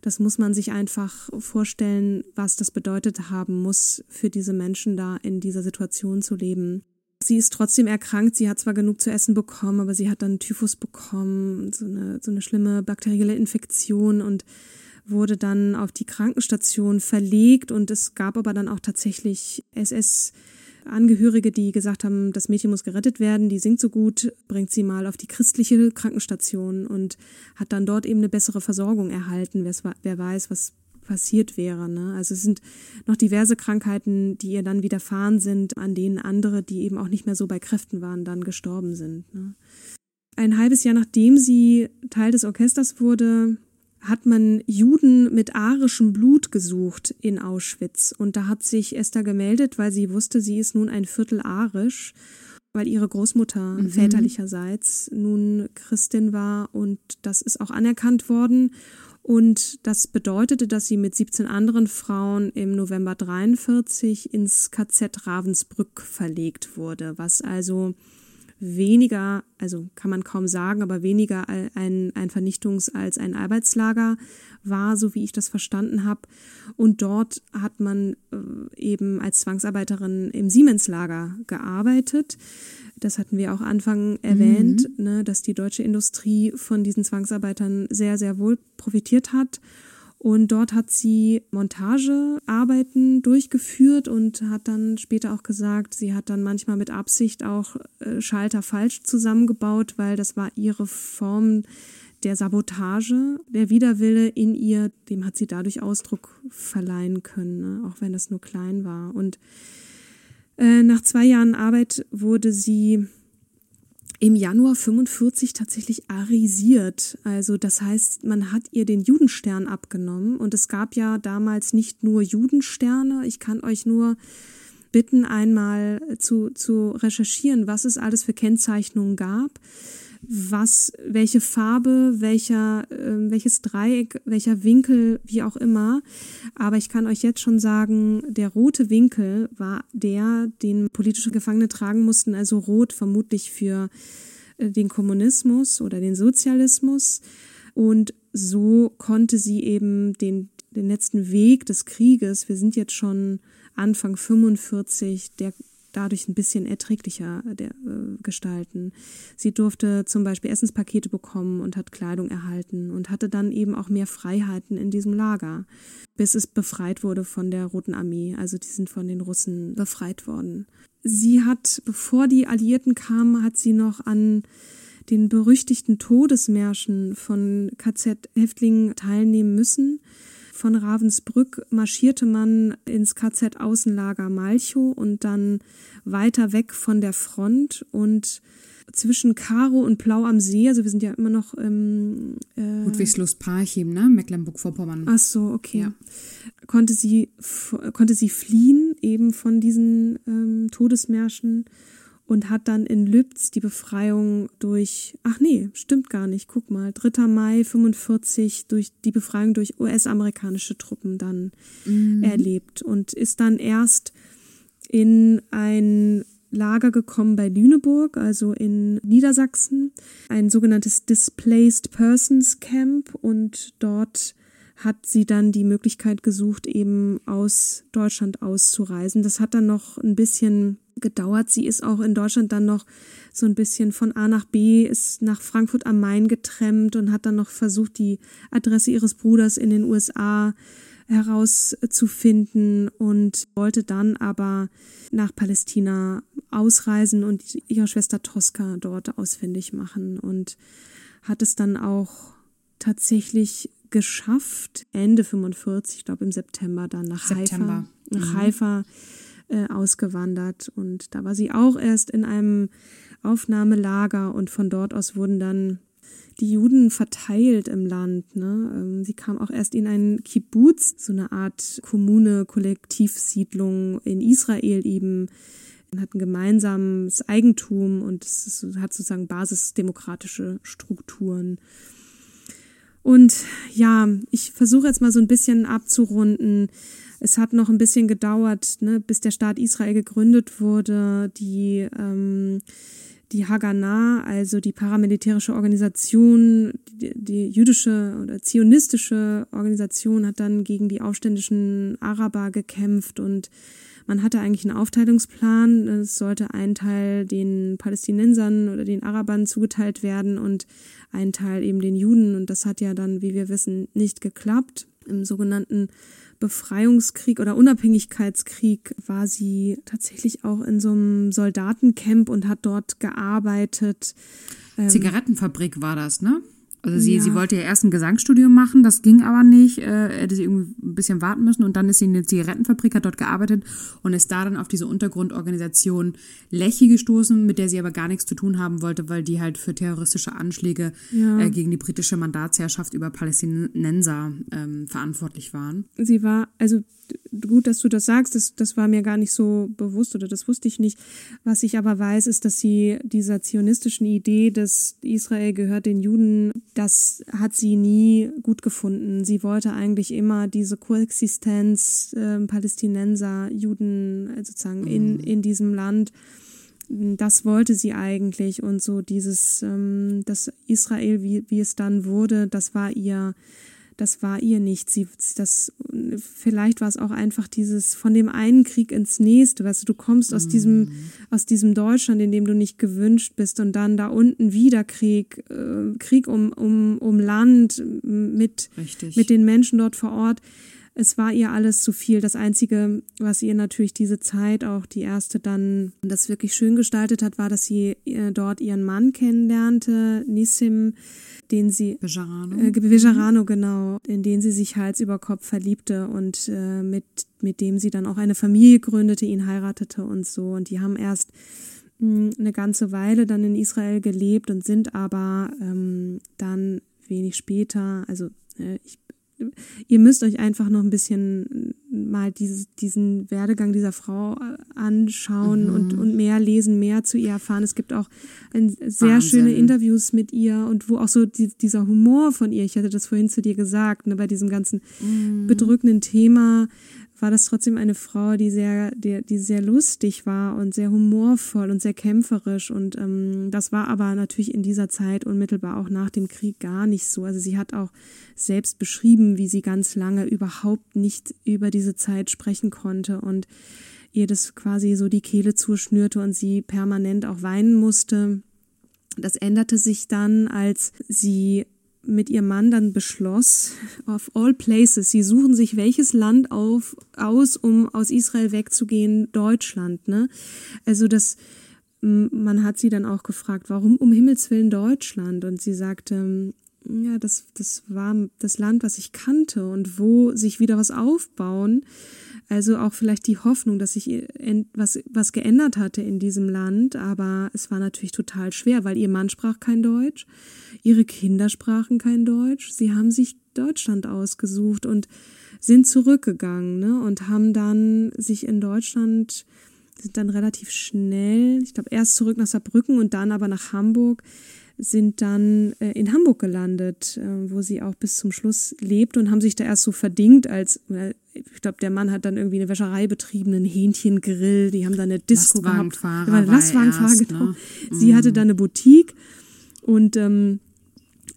das muss man sich einfach vorstellen, was das bedeutet haben muss, für diese Menschen da in dieser Situation zu leben. Sie ist trotzdem erkrankt. Sie hat zwar genug zu essen bekommen, aber sie hat dann Typhus bekommen, so eine, so eine schlimme bakterielle Infektion und wurde dann auf die Krankenstation verlegt. Und es gab aber dann auch tatsächlich SS- Angehörige, die gesagt haben, das Mädchen muss gerettet werden, die singt so gut, bringt sie mal auf die christliche Krankenstation und hat dann dort eben eine bessere Versorgung erhalten. Wer weiß, was passiert wäre. Ne? Also es sind noch diverse Krankheiten, die ihr dann widerfahren sind, an denen andere, die eben auch nicht mehr so bei Kräften waren, dann gestorben sind. Ne? Ein halbes Jahr nachdem sie Teil des Orchesters wurde, hat man Juden mit arischem Blut gesucht in Auschwitz. Und da hat sich Esther gemeldet, weil sie wusste, sie ist nun ein Viertel arisch, weil ihre Großmutter mhm. väterlicherseits nun Christin war und das ist auch anerkannt worden. Und das bedeutete, dass sie mit 17 anderen Frauen im November 43 ins KZ Ravensbrück verlegt wurde, was also weniger, also kann man kaum sagen, aber weniger ein, ein Vernichtungs- als ein Arbeitslager war, so wie ich das verstanden habe. Und dort hat man äh, eben als Zwangsarbeiterin im Siemens-Lager gearbeitet. Das hatten wir auch Anfang erwähnt, mhm. ne, dass die deutsche Industrie von diesen Zwangsarbeitern sehr, sehr wohl profitiert hat. Und dort hat sie Montagearbeiten durchgeführt und hat dann später auch gesagt, sie hat dann manchmal mit Absicht auch äh, Schalter falsch zusammengebaut, weil das war ihre Form der Sabotage, der Widerwille in ihr, dem hat sie dadurch Ausdruck verleihen können, ne? auch wenn das nur klein war. Und äh, nach zwei Jahren Arbeit wurde sie im Januar 45 tatsächlich arisiert. Also das heißt, man hat ihr den Judenstern abgenommen und es gab ja damals nicht nur Judensterne. Ich kann euch nur bitten, einmal zu, zu recherchieren, was es alles für Kennzeichnungen gab was, welche Farbe, welcher, äh, welches Dreieck, welcher Winkel, wie auch immer. Aber ich kann euch jetzt schon sagen, der rote Winkel war der, den politische Gefangene tragen mussten, also rot vermutlich für äh, den Kommunismus oder den Sozialismus. Und so konnte sie eben den, den letzten Weg des Krieges, wir sind jetzt schon Anfang 45, der dadurch ein bisschen erträglicher der, äh, gestalten. Sie durfte zum Beispiel Essenspakete bekommen und hat Kleidung erhalten und hatte dann eben auch mehr Freiheiten in diesem Lager, bis es befreit wurde von der Roten Armee. Also die sind von den Russen befreit worden. Sie hat, bevor die Alliierten kamen, hat sie noch an den berüchtigten Todesmärschen von KZ-Häftlingen teilnehmen müssen von Ravensbrück marschierte man ins KZ Außenlager Malchow und dann weiter weg von der Front und zwischen Karo und Plau am See, also wir sind ja immer noch im äh Ludwigslust-Parchim, ne? Mecklenburg-Vorpommern. Ach so, okay. Ja. Konnte sie konnte sie fliehen eben von diesen ähm, Todesmärschen und hat dann in Lübz die Befreiung durch, ach nee, stimmt gar nicht, guck mal, 3. Mai 45 durch die Befreiung durch US-amerikanische Truppen dann mhm. erlebt und ist dann erst in ein Lager gekommen bei Lüneburg, also in Niedersachsen, ein sogenanntes Displaced Persons Camp und dort hat sie dann die Möglichkeit gesucht, eben aus Deutschland auszureisen. Das hat dann noch ein bisschen gedauert. Sie ist auch in Deutschland dann noch so ein bisschen von A nach B, ist nach Frankfurt am Main getrennt und hat dann noch versucht, die Adresse ihres Bruders in den USA herauszufinden und wollte dann aber nach Palästina ausreisen und ihre Schwester Tosca dort ausfindig machen und hat es dann auch tatsächlich geschafft, Ende 45, ich glaube im September dann nach September. Haifa, nach mhm. Haifa äh, ausgewandert und da war sie auch erst in einem Aufnahmelager und von dort aus wurden dann die Juden verteilt im Land. Ne? Ähm, sie kam auch erst in einen Kibbutz, so eine Art Kommune, Kollektivsiedlung in Israel eben, hatten gemeinsames Eigentum und es hat sozusagen basisdemokratische Strukturen. Und ja, ich versuche jetzt mal so ein bisschen abzurunden. Es hat noch ein bisschen gedauert, ne, bis der Staat Israel gegründet wurde. Die ähm, die Haganah, also die paramilitärische Organisation, die, die, jüdische oder zionistische Organisation, hat dann gegen die aufständischen Araber gekämpft und man hatte eigentlich einen Aufteilungsplan. Es sollte ein Teil den Palästinensern oder den Arabern zugeteilt werden und ein Teil eben den Juden. Und das hat ja dann, wie wir wissen, nicht geklappt. Im sogenannten Befreiungskrieg oder Unabhängigkeitskrieg war sie tatsächlich auch in so einem Soldatencamp und hat dort gearbeitet. Ähm, Zigarettenfabrik war das, ne? Also sie, ja. sie wollte ja erst ein Gesangsstudium machen, das ging aber nicht. Äh, hätte sie irgendwie ein bisschen warten müssen und dann ist sie in eine Zigarettenfabrik, hat dort gearbeitet und ist da dann auf diese Untergrundorganisation Lechi gestoßen, mit der sie aber gar nichts zu tun haben wollte, weil die halt für terroristische Anschläge ja. äh, gegen die britische Mandatsherrschaft über Palästinenser ähm, verantwortlich waren. Sie war, also gut, dass du das sagst, das, das war mir gar nicht so bewusst oder das wusste ich nicht. Was ich aber weiß, ist, dass sie dieser zionistischen Idee, dass Israel gehört den Juden, das hat sie nie gut gefunden. Sie wollte eigentlich immer diese Koexistenz äh, Palästinenser, Juden äh, sozusagen in, mhm. in diesem Land. Das wollte sie eigentlich und so dieses, ähm, das Israel, wie, wie es dann wurde, das war ihr das war ihr nicht. Sie, das, vielleicht war es auch einfach dieses von dem einen Krieg ins nächste. Weißt du, du kommst aus mm. diesem, mhm. aus diesem Deutschland, in dem du nicht gewünscht bist und dann da unten wieder Krieg, äh, Krieg um, um, um Land mit, mit den Menschen dort vor Ort es war ihr alles zu viel. Das Einzige, was ihr natürlich diese Zeit auch die erste dann das wirklich schön gestaltet hat, war, dass sie äh, dort ihren Mann kennenlernte, Nissim, den sie Bejarano, äh, Bejarano genau, in den sie sich Hals über Kopf verliebte und äh, mit mit dem sie dann auch eine Familie gründete, ihn heiratete und so. Und die haben erst mh, hm, eine ganze Weile dann in Israel gelebt und sind aber ähm, dann wenig später, also äh, ich ihr müsst euch einfach noch ein bisschen mal dieses, diesen Werdegang dieser Frau äh, anschauen mhm. und, und mehr lesen, mehr zu ihr erfahren. Es gibt auch ein, sehr Wahnsinn. schöne Interviews mit ihr und wo auch so die, dieser Humor von ihr, ich hatte das vorhin zu dir gesagt, ne, bei diesem ganzen mhm. bedrückenden Thema, war das trotzdem eine Frau, die sehr, die, die sehr lustig war und sehr humorvoll und sehr kämpferisch. Und ähm, das war aber natürlich in dieser Zeit unmittelbar auch nach dem Krieg gar nicht so. Also sie hat auch selbst beschrieben, wie sie ganz lange überhaupt nicht über diese Zeit sprechen konnte und ihr das quasi so die Kehle zuschnürte und sie permanent auch weinen musste. Das änderte sich dann, als sie mit ihrem Mann dann beschloss, of all places, sie suchen sich welches Land auf, aus, um aus Israel wegzugehen? Deutschland, ne? Also das, man hat sie dann auch gefragt, warum um Himmels Willen Deutschland? Und sie sagte, ja, das, das war das Land, was ich kannte und wo sich wieder was aufbauen. Also auch vielleicht die Hoffnung, dass sich was, was geändert hatte in diesem Land. Aber es war natürlich total schwer, weil ihr Mann sprach kein Deutsch, ihre Kinder sprachen kein Deutsch. Sie haben sich Deutschland ausgesucht und sind zurückgegangen ne, und haben dann sich in Deutschland sind dann relativ schnell, ich glaube erst zurück nach Saarbrücken und dann aber nach Hamburg, sind dann äh, in Hamburg gelandet, äh, wo sie auch bis zum Schluss lebt und haben sich da erst so verdingt als, äh, ich glaube, der Mann hat dann irgendwie eine Wäscherei betrieben, einen Hähnchengrill, die haben da eine Disco gehabt. Lastwagenfahrer, erst, genau. ne? Sie hatte da eine Boutique und ähm,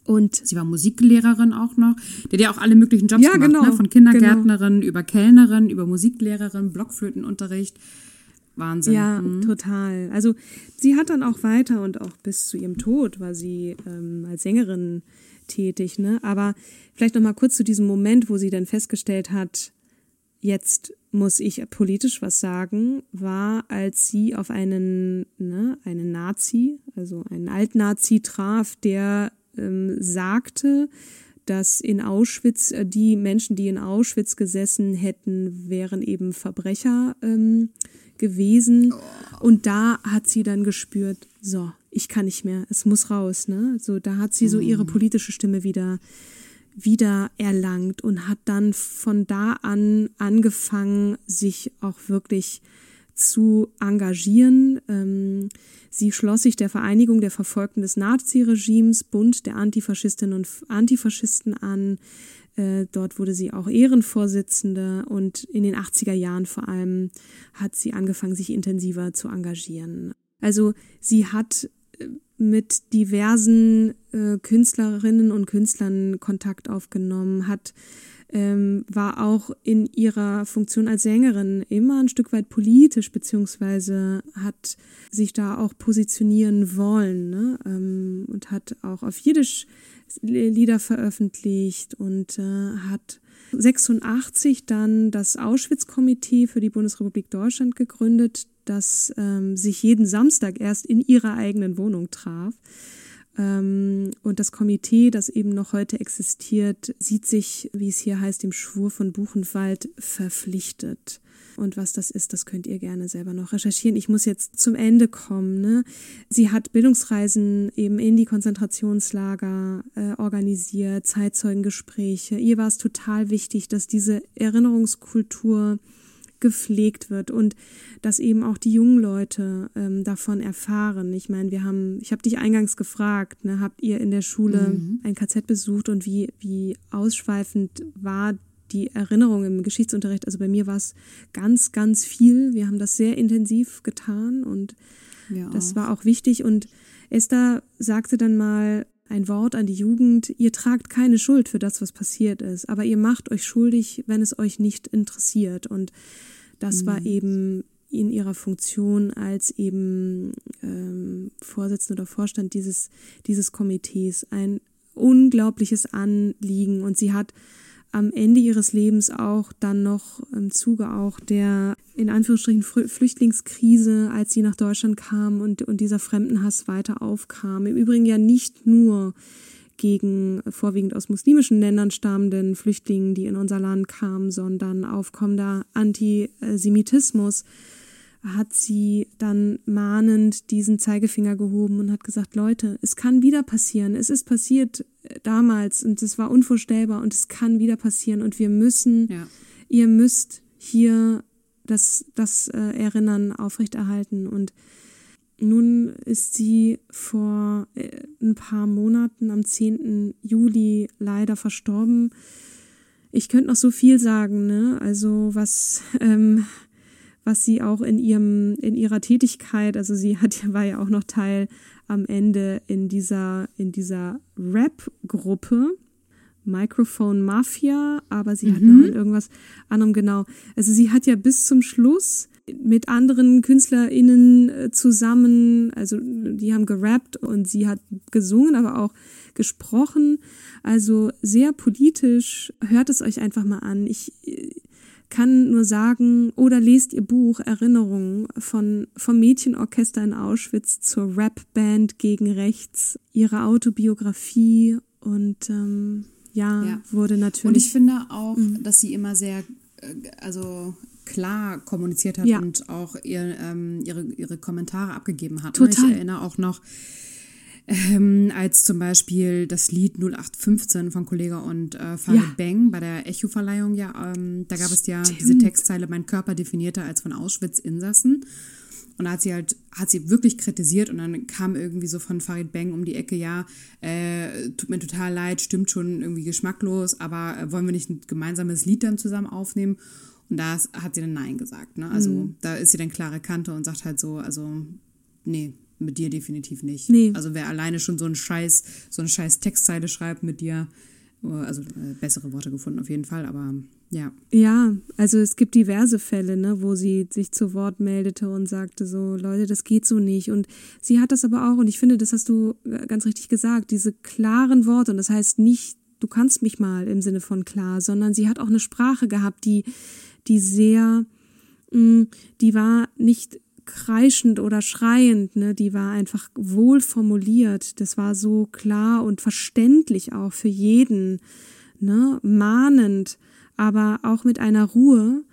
und Sie war Musiklehrerin auch noch. Die hat ja auch alle möglichen Jobs Ja, gemacht, genau, ne? von Kindergärtnerin über Kellnerin, über Musiklehrerin, Blockflötenunterricht. Wahnsinn. Ja, Mhm. total. Also sie hat dann auch weiter und auch bis zu ihrem Tod war sie ähm, als Sängerin tätig. Ne? Aber vielleicht noch mal kurz zu diesem Moment, wo sie dann festgestellt hat, jetzt muss ich politisch was sagen, war, als sie auf einen, ne, einen Nazi, also einen Altnazi traf, der ähm, sagte, dass in Auschwitz äh, die Menschen, die in Auschwitz gesessen hätten, wären eben Verbrecher ähm, gewesen. Und da hat sie dann gespürt, so, ich kann nicht mehr, es muss raus. Ne? So, da hat sie so ihre politische Stimme wieder wieder erlangt und hat dann von da an angefangen, sich auch wirklich zu engagieren. Ähm, sie schloss sich der Vereinigung der Verfolgten des Naziregimes, Bund der Antifaschistinnen und Antifaschisten an. Äh, dort wurde sie auch Ehrenvorsitzende und in den 80er Jahren vor allem hat sie angefangen, sich intensiver zu engagieren. Also sie hat äh, mit diversen äh, Künstlerinnen und Künstlern Kontakt aufgenommen, hat ähm, war auch in ihrer Funktion als Sängerin immer ein Stück weit politisch, beziehungsweise hat sich da auch positionieren wollen ne? ähm, und hat auch auf Jiddisch Lieder veröffentlicht und äh, hat 86 dann das Auschwitz-Komitee für die Bundesrepublik Deutschland gegründet, das ähm, sich jeden Samstag erst in ihrer eigenen Wohnung traf. Ähm, und das Komitee, das eben noch heute existiert, sieht sich, wie es hier heißt, dem Schwur von Buchenwald verpflichtet. Und was das ist, das könnt ihr gerne selber noch recherchieren. Ich muss jetzt zum Ende kommen. Ne? Sie hat Bildungsreisen eben in die Konzentrationslager äh, organisiert, Zeitzeugengespräche. Ihr war es total wichtig, dass diese Erinnerungskultur gepflegt wird und dass eben auch die jungen Leute ähm, davon erfahren. Ich meine, wir haben, ich habe dich eingangs gefragt, ne, habt ihr in der Schule Mhm. ein KZ besucht und wie, wie ausschweifend war die Erinnerung im Geschichtsunterricht? Also bei mir war es ganz, ganz viel. Wir haben das sehr intensiv getan und Ja, das auch. war auch wichtig. Und Esther sagte dann mal ein Wort an die Jugend, ihr tragt keine Schuld für das, was passiert ist, aber ihr macht euch schuldig, wenn es euch nicht interessiert. Und das war eben in ihrer Funktion als eben ähm, Vorsitzende oder Vorstand dieses, dieses Komitees ein unglaubliches Anliegen. Und sie hat am Ende ihres Lebens auch dann noch im Zuge auch der in Anführungsstrichen Flü- Flüchtlingskrise, als sie nach Deutschland kam und, und dieser Fremdenhass weiter aufkam. Im Übrigen ja nicht nur gegen vorwiegend aus muslimischen Ländern stammenden Flüchtlingen, die in unser Land kamen, sondern aufkommender Antisemitismus hat sie dann mahnend diesen Zeigefinger gehoben und hat gesagt, Leute, es kann wieder passieren. Es ist passiert äh, damals und es war unvorstellbar und es kann wieder passieren und wir müssen, Ja. ihr müsst hier das, das äh, Erinnern aufrechterhalten und nun ist sie vor äh, ein paar Monaten, am 10. Juli, leider verstorben. Ich könnte noch so viel sagen, ne? Also was, <laughs> ähm, was sie auch in ihrem, in ihrer Tätigkeit, also sie hat, war ja auch noch Teil am Ende in dieser, in dieser Rap-Gruppe. Microphone Mafia, aber sie hat noch in irgendwas anderem genau. Also sie hat ja bis zum Schluss mit anderen KünstlerInnen äh, zusammen, also die haben gerappt und sie hat gesungen, aber auch gesprochen. Also sehr politisch. Hört es euch einfach mal an. Ich äh, kann nur sagen, oder lest ihr Buch Erinnerungen von, vom Mädchenorchester in Auschwitz zur Rapband gegen Rechts, ihre Autobiografie und ähm, ja, Ja. wurde natürlich. Und ich finde auch, Mhm. dass sie immer sehr, äh, also klar kommuniziert hat Ja. und auch ihr, ähm, ihre, ihre Kommentare abgegeben hat. Total. Ne? Ich erinnere auch noch, ähm, als zum Beispiel das Lied 0815 von Kollega und äh, Farid Ja. Bang bei der Echo-Verleihung, ja, ähm, da gab es ja diese. Textzeile, mein Körper definierte als von Auschwitz Insassen. Und da hat sie halt, hat sie wirklich kritisiert und dann kam irgendwie so von Farid Bang um die Ecke, ja, äh, tut mir total leid, stimmt schon irgendwie geschmacklos, aber äh, wollen wir nicht ein gemeinsames Lied dann zusammen aufnehmen? Und da hat sie dann Nein gesagt, ne? Also Mhm. da ist sie dann klare Kante und sagt halt so, also nee, mit dir definitiv nicht. Nee. Also wer alleine schon so einen Scheiß, so eine Scheiß Textzeile schreibt mit dir, äh, also äh, bessere Worte gefunden auf jeden Fall, aber ja. Ja, also es gibt diverse Fälle, ne, wo sie sich zu Wort meldete und sagte so, Leute, das geht so nicht. Und sie hat das aber auch, und ich finde, das hast du äh, ganz richtig gesagt, diese klaren Worte, und das heißt nicht, du kannst mich mal im Sinne von klar, sondern sie hat auch eine Sprache gehabt, die, die sehr, mh, die war nicht kreischend oder schreiend, ne, die war einfach wohl formuliert. Das war so klar und verständlich auch für jeden, ne, mahnend, aber auch mit einer Ruhe,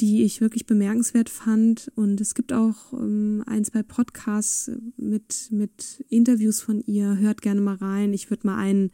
die ich wirklich bemerkenswert fand. Und es gibt auch ähm, ein, zwei Podcasts mit, mit Interviews von ihr. Hört gerne mal rein. Ich würde mal einen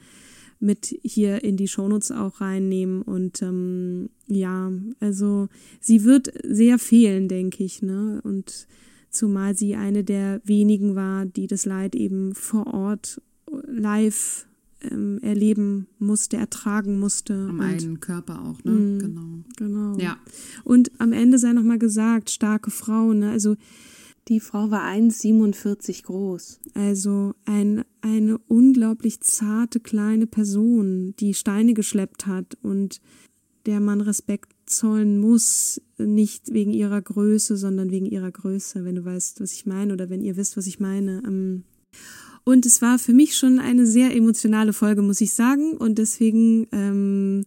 mit hier in die Shownotes auch reinnehmen. Und ähm, ja, also sie wird sehr fehlen, denke ich. Ne? Und zumal sie eine der wenigen war, die das Leid eben vor Ort live ähm, erleben musste, ertragen musste. Am eigenen Körper auch, ne? Mhm. Genau. Genau. Ja. Und am Ende sei nochmal gesagt, starke Frau, ne? Also die Frau war 1,47 groß. Also ein, eine unglaublich zarte kleine Person, die Steine geschleppt hat und der man Respekt zollen muss, nicht wegen ihrer Größe, sondern wegen ihrer Größe, wenn du weißt, was ich meine oder wenn ihr wisst, was ich meine. Ähm, Und es war für mich schon eine sehr emotionale Folge, muss ich sagen. Und deswegen ähm,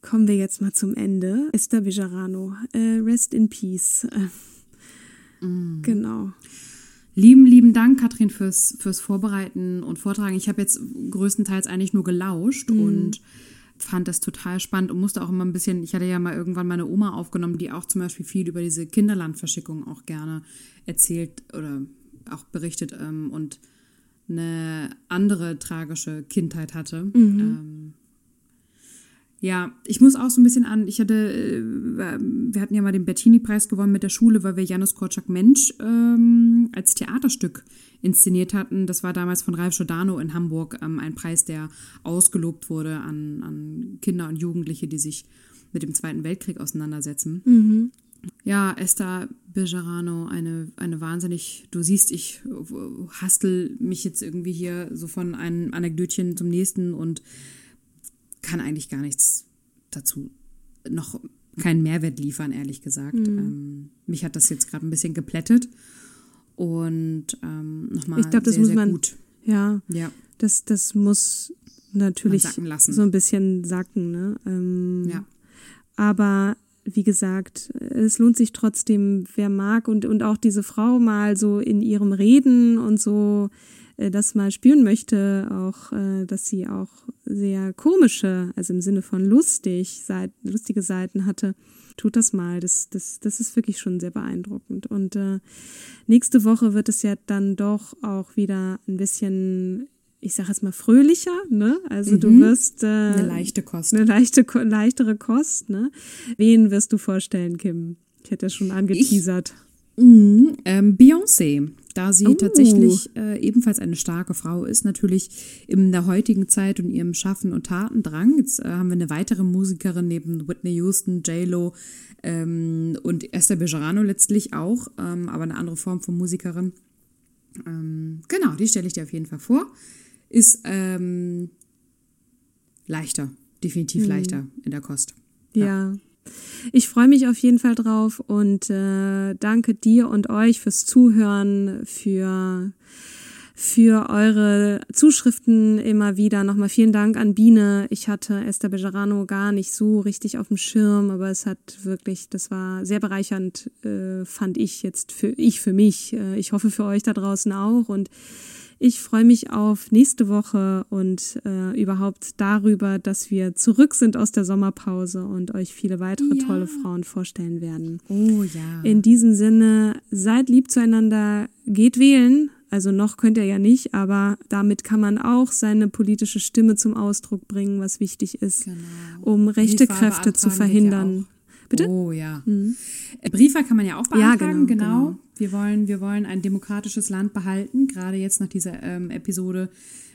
kommen wir jetzt mal zum Ende. Esther Bejarano, äh, Rest in Peace. <laughs> Äh, Genau. Lieben, lieben Dank, Katrin, fürs, fürs Vorbereiten und Vortragen. Ich habe jetzt größtenteils eigentlich nur gelauscht und fand das total spannend und musste auch immer ein bisschen, ich hatte ja mal irgendwann meine Oma aufgenommen, die auch zum Beispiel viel über diese Kinderlandverschickung auch gerne erzählt oder auch berichtet ähm, und eine andere tragische Kindheit hatte. Ähm, ja, ich muss auch so ein bisschen an, ich hatte, äh, wir hatten ja mal den Bettini-Preis gewonnen mit der Schule, weil wir Janusz Korczak Mensch ähm, als Theaterstück inszeniert hatten. Das war damals von Ralf Giordano in Hamburg, ähm, ein Preis, der ausgelobt wurde an, an Kinder und Jugendliche, die sich mit dem Zweiten Weltkrieg auseinandersetzen. Ja, Esther Bejarano, eine, eine wahnsinnig, du siehst, ich äh, hastel mich jetzt irgendwie hier so von einem Anekdötchen zum nächsten und kann eigentlich gar nichts dazu noch keinen Mehrwert liefern, ehrlich gesagt. Ähm, mich hat das jetzt gerade ein bisschen geplättet und ähm, nochmal Ich glaube, das sehr, muss sehr man, gut. ja, Ja, das, das muss natürlich so ein bisschen sacken, ne? Ähm, ja. Aber wie gesagt, es lohnt sich trotzdem, wer mag und, und auch diese Frau mal so in ihrem Reden und so das mal spüren möchte, auch, äh, dass sie auch sehr komische, also im Sinne von lustig, Seit, lustige Seiten hatte. Tut das mal, das, das, das ist wirklich schon sehr beeindruckend. Und äh, nächste Woche wird es ja dann doch auch wieder ein bisschen, ich sage jetzt mal fröhlicher, ne? Also du wirst äh, Eine leichte Kost. eine leichte, leichtere Kost, ne? Wen wirst du vorstellen, Kim? Ich hätte das schon angeteasert. Mhm, ähm, Beyoncé, da sie Oh. tatsächlich äh, ebenfalls eine starke Frau ist, natürlich in der heutigen Zeit und ihrem Schaffen und Tatendrang. Jetzt äh, haben wir eine weitere Musikerin neben Whitney Houston, J-Lo ähm, und Esther Bejarano letztlich auch, ähm, aber eine andere Form von Musikerin. Ähm, genau, die stelle ich dir auf jeden Fall vor. Ist ähm, leichter, definitiv leichter in der Kost. Ja. Ich freue mich auf jeden Fall drauf und äh, danke dir und euch fürs Zuhören, für für eure Zuschriften immer wieder. Nochmal vielen Dank an Biene. Ich hatte Esther Bejarano gar nicht so richtig auf dem Schirm, aber es hat wirklich, das war sehr bereichernd, äh, fand ich jetzt für ich für mich. Äh, ich hoffe für euch da draußen auch und Ich freue mich auf nächste Woche und äh, überhaupt darüber, dass wir zurück sind aus der Sommerpause und euch viele weitere Ja. tolle Frauen vorstellen werden. Oh ja. In diesem Sinne, seid lieb zueinander, geht wählen. Also noch könnt ihr ja nicht, aber damit kann man auch seine politische Stimme zum Ausdruck bringen, was wichtig ist, um rechte Kräfte zu verhindern. Bitte? Mhm. Oh ja. Äh, Briefwahl kann man ja auch Ja, beantragen, genau, genau. genau. Wir, wollen, wir wollen ein demokratisches Land behalten, gerade jetzt nach dieser ähm, Episode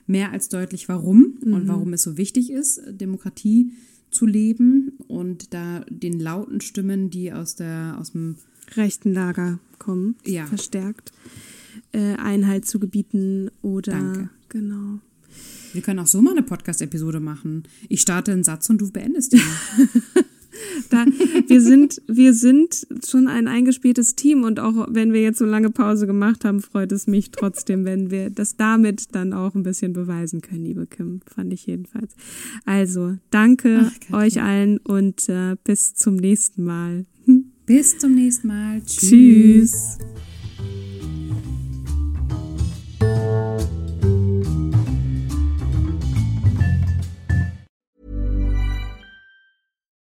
mehr als deutlich, warum Mhm. und warum es so wichtig ist, Demokratie zu leben und da den lauten Stimmen, die aus, der, aus dem rechten Lager kommen, Ja. verstärkt, äh, Einhalt zu gebieten oder Danke. genau. Wir können auch so mal eine Podcast-Episode machen. Ich starte einen Satz und du beendest ihn. <laughs> Da, wir sind, wir sind schon ein eingespieltes Team und auch wenn wir jetzt so lange Pause gemacht haben, freut es mich trotzdem, wenn wir das damit dann auch ein bisschen beweisen können, liebe Kim, fand ich jedenfalls. Also, danke Ach, euch allen und äh, bis zum nächsten Mal. Bis zum nächsten Mal. Tschüss.